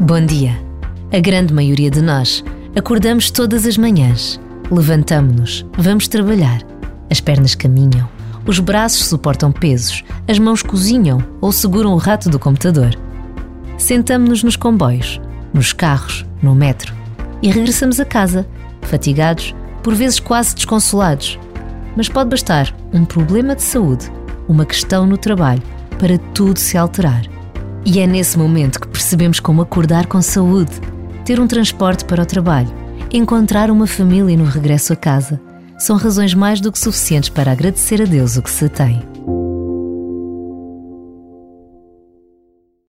Bom dia. A grande maioria de nós acordamos todas as manhãs, levantamos-nos, vamos trabalhar. As pernas caminham, os braços suportam pesos, as mãos cozinham ou seguram o rato do computador. Sentamos-nos nos comboios, nos carros, no metro e regressamos a casa, fatigados, por vezes quase desconsolados. Mas pode bastar um problema de saúde, uma questão no trabalho, para tudo se alterar. E é nesse momento que percebemos como acordar com saúde, ter um transporte para o trabalho, encontrar uma família no regresso a casa, são razões mais do que suficientes para agradecer a Deus o que se tem.